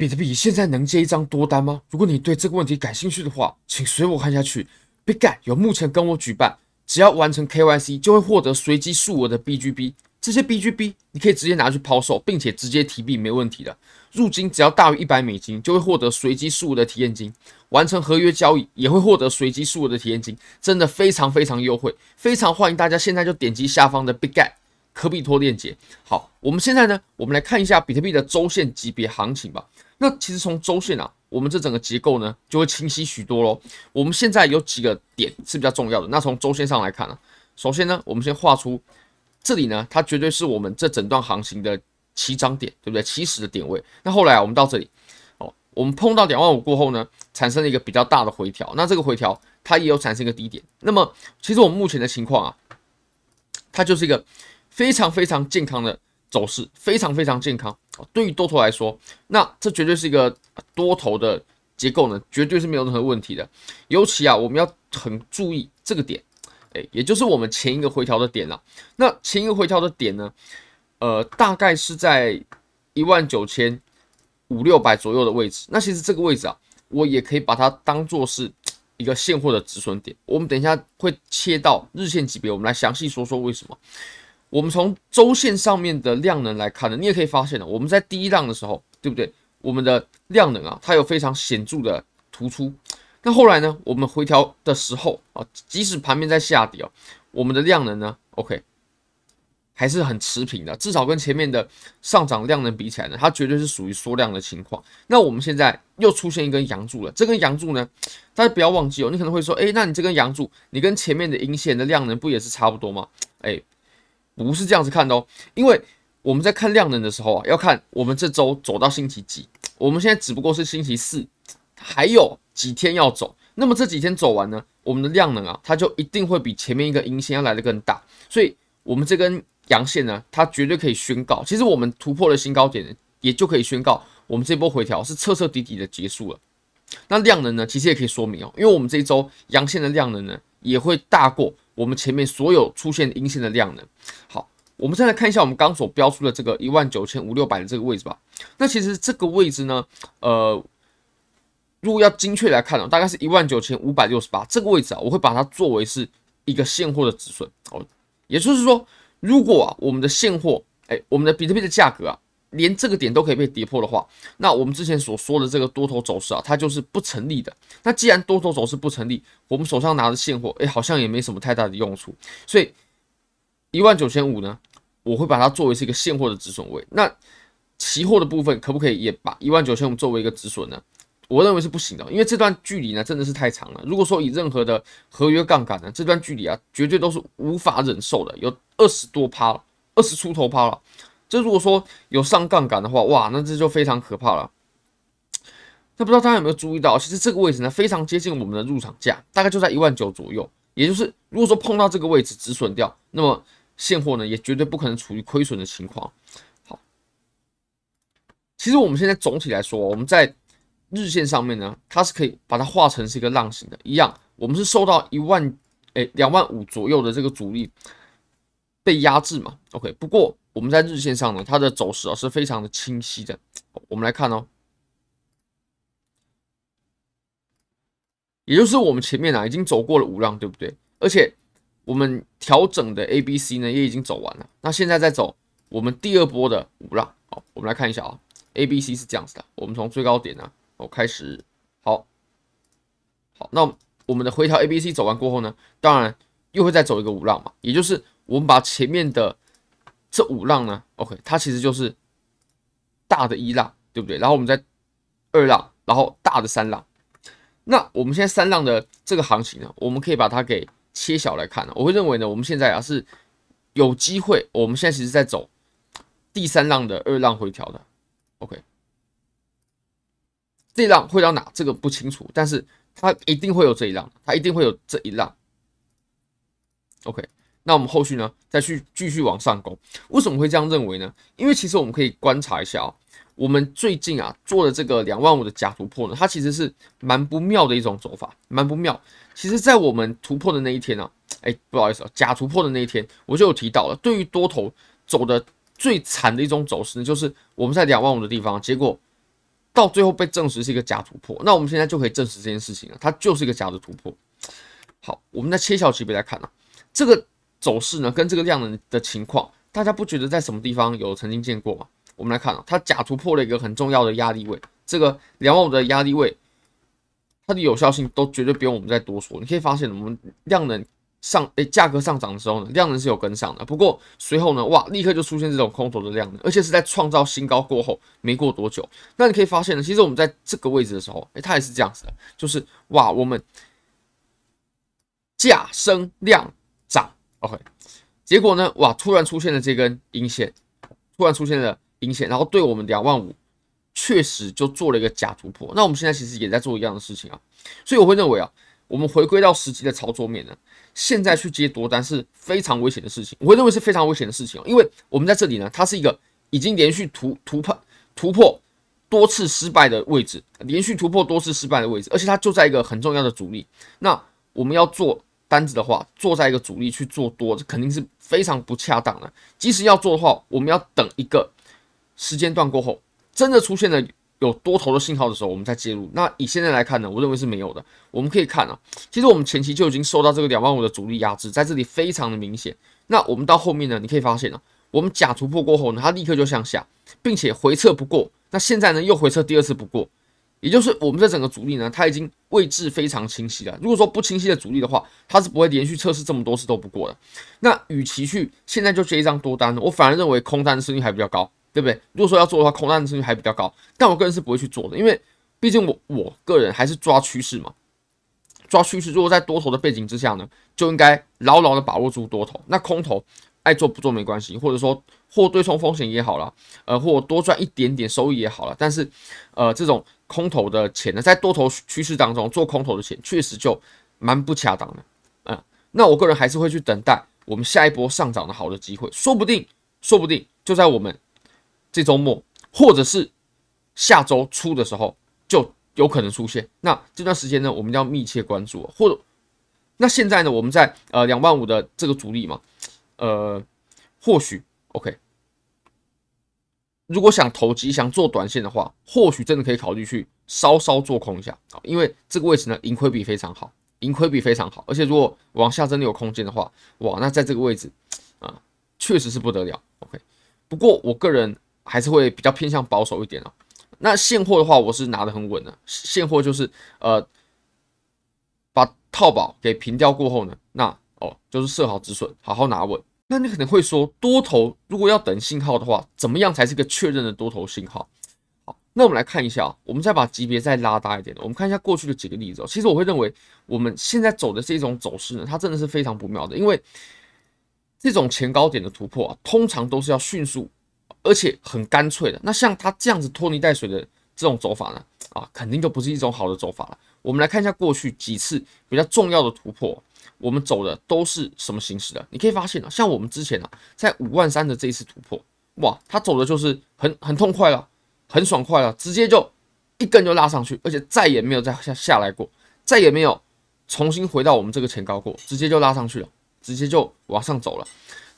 比特币现在能接一张多单吗？如果你对这个问题感兴趣的话，请随我看下去。Bitget 有目前跟我举办，只要完成 KYC 就会获得随机数额的 BGB，这些 BGB 你可以直接拿去抛售，并且直接提币没问题的。入金只要大于一百美金，就会获得随机数额的体验金，完成合约交易也会获得随机数额的体验金，真的非常非常优惠，非常欢迎大家现在就点击下方的 Bitget 科比托链接。好，我们现在呢，我们来看一下比特币的周线级别行情吧。那其实从周线啊，我们这整个结构呢就会清晰许多喽。我们现在有几个点是比较重要的。那从周线上来看呢，首先呢，我们先画出这里呢，它绝对是我们这整段行情的起涨点，对不对？起始的点位。那后来啊，我们到这里，哦，我们碰到两万五过后呢，产生了一个比较大的回调。那这个回调它也有产生一个低点。那么其实我们目前的情况啊，它就是一个非常非常健康的。走势非常非常健康，对于多头来说，那这绝对是一个多头的结构呢，绝对是没有任何问题的。尤其啊，我们要很注意这个点，哎，也就是我们前一个回调的点了。那前一个回调的点呢，呃，大概是在一万九千五六百左右的位置。那其实这个位置啊，我也可以把它当做是一个现货的止损点。我们等一下会切到日线级别，我们来详细说说为什么。我们从周线上面的量能来看呢，你也可以发现呢，我们在第一浪的时候，对不对？我们的量能啊，它有非常显著的突出。那后来呢，我们回调的时候啊，即使盘面在下跌啊，我们的量能呢，OK，还是很持平的，至少跟前面的上涨量能比起来呢，它绝对是属于缩量的情况。那我们现在又出现一根阳柱了，这根阳柱呢，大家不要忘记哦，你可能会说，诶，那你这根阳柱，你跟前面的阴线的量能不也是差不多吗？诶。不是这样子看的哦，因为我们在看量能的时候啊，要看我们这周走到星期几。我们现在只不过是星期四，还有几天要走。那么这几天走完呢，我们的量能啊，它就一定会比前面一个阴线要来的更大。所以，我们这根阳线呢，它绝对可以宣告，其实我们突破了新高点，也就可以宣告我们这波回调是彻彻底底的结束了。那量能呢，其实也可以说明哦，因为我们这一周阳线的量能呢，也会大过。我们前面所有出现阴线的量能，好，我们再来看一下我们刚所标出的这个一万九千五六百的这个位置吧。那其实这个位置呢，呃，如果要精确来看呢，大概是一万九千五百六十八这个位置啊，我会把它作为是一个现货的止损哦。也就是说，如果啊我们的现货，哎，我们的比特币的价格啊。连这个点都可以被跌破的话，那我们之前所说的这个多头走势啊，它就是不成立的。那既然多头走势不成立，我们手上拿的现货，哎，好像也没什么太大的用处。所以一万九千五呢，我会把它作为是一个现货的止损位。那期货的部分可不可以也把一万九千五作为一个止损呢？我认为是不行的，因为这段距离呢真的是太长了。如果说以任何的合约杠杆呢，这段距离啊，绝对都是无法忍受的，有二十多趴了，二十出头趴了。这如果说有上杠杆的话，哇，那这就非常可怕了。那不知道大家有没有注意到，其实这个位置呢非常接近我们的入场价，大概就在一万九左右。也就是如果说碰到这个位置止损掉，那么现货呢也绝对不可能处于亏损的情况。好，其实我们现在总体来说，我们在日线上面呢，它是可以把它画成是一个浪形的，一样，我们是受到一万诶两万五左右的这个阻力被压制嘛。OK，不过。我们在日线上呢，它的走势啊是非常的清晰的。我们来看哦，也就是我们前面啊已经走过了五浪，对不对？而且我们调整的 A、B、C 呢也已经走完了。那现在在走我们第二波的五浪。好，我们来看一下啊，A、B、C 是这样子的。我们从最高点呢，我开始，好，好，那我们的回调 A、B、C 走完过后呢，当然又会再走一个五浪嘛，也就是我们把前面的。这五浪呢？OK，它其实就是大的一浪，对不对？然后我们在二浪，然后大的三浪。那我们现在三浪的这个行情呢，我们可以把它给切小来看呢。我会认为呢，我们现在啊是有机会，我们现在其实在走第三浪的二浪回调的。OK，这一浪会到哪？这个不清楚，但是它一定会有这一浪，它一定会有这一浪。OK。那我们后续呢，再去继续往上攻。为什么会这样认为呢？因为其实我们可以观察一下啊、我们最近啊做的这个两万五的假突破呢，它其实是蛮不妙的一种走法，蛮不妙。其实，在我们突破的那一天呢、啊，哎，不好意思啊，假突破的那一天，我就有提到了，对于多头走的最惨的一种走势呢，就是我们在两万五的地方，结果到最后被证实是一个假突破，那我们现在就可以证实这件事情了，它就是一个假的突破。好，我们再切小级别来看啊，这个走势呢跟这个量能的情况，大家不觉得在什么地方有曾经见过吗？我们来看啊，它假突破了一个很重要的压力位，这个两万五的压力位，它的有效性都绝对不用我们再多说。你可以发现，我们量能上诶价格上涨的时候呢，量能是有跟上的，不过随后呢，哇，立刻就出现这种空头的量能，而且是在创造新高过后没过多久。那你可以发现呢，其实我们在这个位置的时候，诶，它也是这样子的，就是哇，我们。价升量，OK，结果呢？哇，突然出现了这根阴线，突然出现了阴线，然后对我们两万五确实就做了一个假突破。那我们现在其实也在做一样的事情啊，所以我会认为啊，我们回归到实际的操作面呢，现在去接多单是非常危险的事情。我会认为是非常危险的事情啊，因为我们在这里呢，它是一个已经连续突突破突破多次失败的位置，连续突破多次失败的位置，而且它就在一个很重要的阻力。那我们要做。单子的话，做在一个主力去做多，这肯定是非常不恰当的。即使要做的话，我们要等一个时间段过后，真的出现了有多头的信号的时候，我们再介入。那以现在来看呢，我认为是没有的。我们可以看啊，其实我们前期就已经受到这个两万五的主力压制，在这里非常的明显。那我们到后面呢，你可以发现啊，我们假突破过后呢，它立刻就向下，并且回撤不过。那现在呢，又回撤第二次不过。也就是我们这整个主力呢，它已经位置非常清晰了。如果说不清晰的主力的话，它是不会连续测试这么多次都不过的。那与其去现在就接一张多单，我反而认为空单的胜率还比较高，对不对？如果说要做的话，空单的胜率还比较高。但我个人是不会去做的，因为毕竟我我个人还是抓趋势嘛，抓趋势。如果在多头的背景之下呢，就应该牢牢的把握住多头。那空头爱做不做没关系，或者说或对冲风险也好了，呃，或多赚一点点收益也好了。但是，呃，这种。空头的钱呢，在多头趋势当中做空头的钱，确实就蛮不恰当的。嗯，那我个人还是会去等待我们下一波上涨的好的机会，说不定，说不定就在我们这周末，或者是下周初的时候就有可能出现。那这段时间呢，我们要密切关注。或者，那现在呢，我们在呃两万五的这个阻力嘛，呃，或许 OK。如果想投机、想做短线的话，或许真的可以考虑去稍稍做空一下啊，因为这个位置呢，盈亏比非常好，盈亏比非常好，而且如果往下真的有空间的话，哇，那在这个位置啊，确实是不得了。OK，不过我个人还是会比较偏向保守一点啊。那现货的话，我是拿得很稳的，现货就是呃，把套保给平掉过后呢，那哦，就是设好止损，好好拿稳。那你可能会说，多头如果要等信号的话，怎么样才是个确认的多头信号？好，那我们来看一下，我们再把级别再拉大一点，我们看一下过去的几个例子。其实我会认为，我们现在走的这种走势呢，它真的是非常不妙的，因为这种前高点的突破啊，通常都是要迅速而且很干脆的。那像它这样子拖泥带水的这种走法呢，啊，肯定就不是一种好的走法了。我们来看一下过去几次比较重要的突破。我们走的都是什么形式的？你可以发现啊，像我们之前啊，在五万三的这一次突破，哇，它走的就是很很痛快了，很爽快了，直接就一根就拉上去，而且再也没有再下下来过，再也没有重新回到我们这个前高过，直接就拉上去了，直接就往上走了。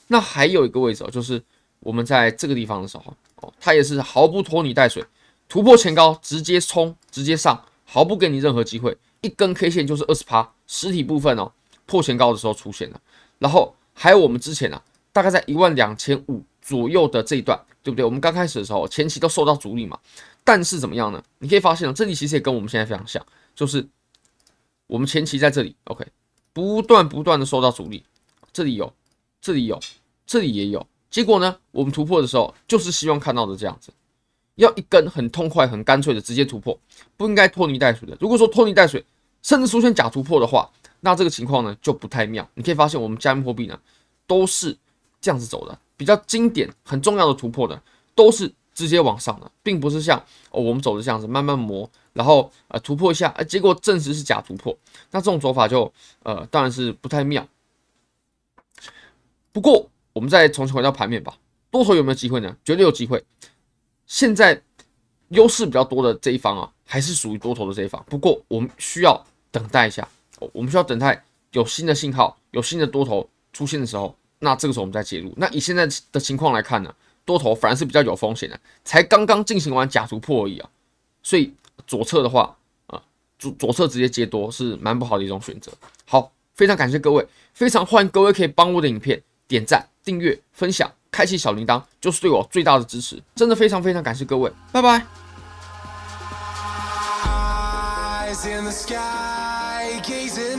那还有一个位置哦，就是我们在这个地方的时候，哦，它也是毫不拖泥带水，突破前高直接冲，直接上，毫不给你任何机会，一根 K 线就是二十趴，实体部分哦。破前高的时候出现了，然后还有我们之前啊，大概在一万两千五左右的这一段，对不对？我们刚开始的时候前期都受到阻力嘛，但是怎么样呢？你可以发现啊，这里其实也跟我们现在非常像，就是我们前期在这里，OK，不断不断的受到阻力，这里有，这里有，这里也有，结果呢，我们突破的时候就是希望看到的这样子，要一根很痛快、很干脆的直接突破，不应该拖泥带水的。如果说拖泥带水，甚至出现假突破的话，那这个情况呢就不太妙，你可以发现我们加密货币呢都是这样子走的，比较经典、很重要的突破的都是直接往上的，并不是像哦我们走的这样子慢慢磨，然后呃突破一下，呃结果证实是假突破，那这种走法就呃当然是不太妙。不过我们再重新回到盘面吧，多头有没有机会呢？绝对有机会。现在优势比较多的这一方啊，还是属于多头的这一方，不过我们需要等待一下。我们需要等待有新的信号、有新的多头出现的时候，那这个时候我们再介入。那以现在的情况来看呢，多头反而是比较有风险的，才刚刚进行完假突破而已啊，所以左侧的话啊，左左侧直接接多是蛮不好的一种选择。好，非常感谢各位，非常欢迎各位可以帮我的影片点赞、订阅、分享、开启小铃铛，就是对我最大的支持。真的非常非常感谢各位，拜拜。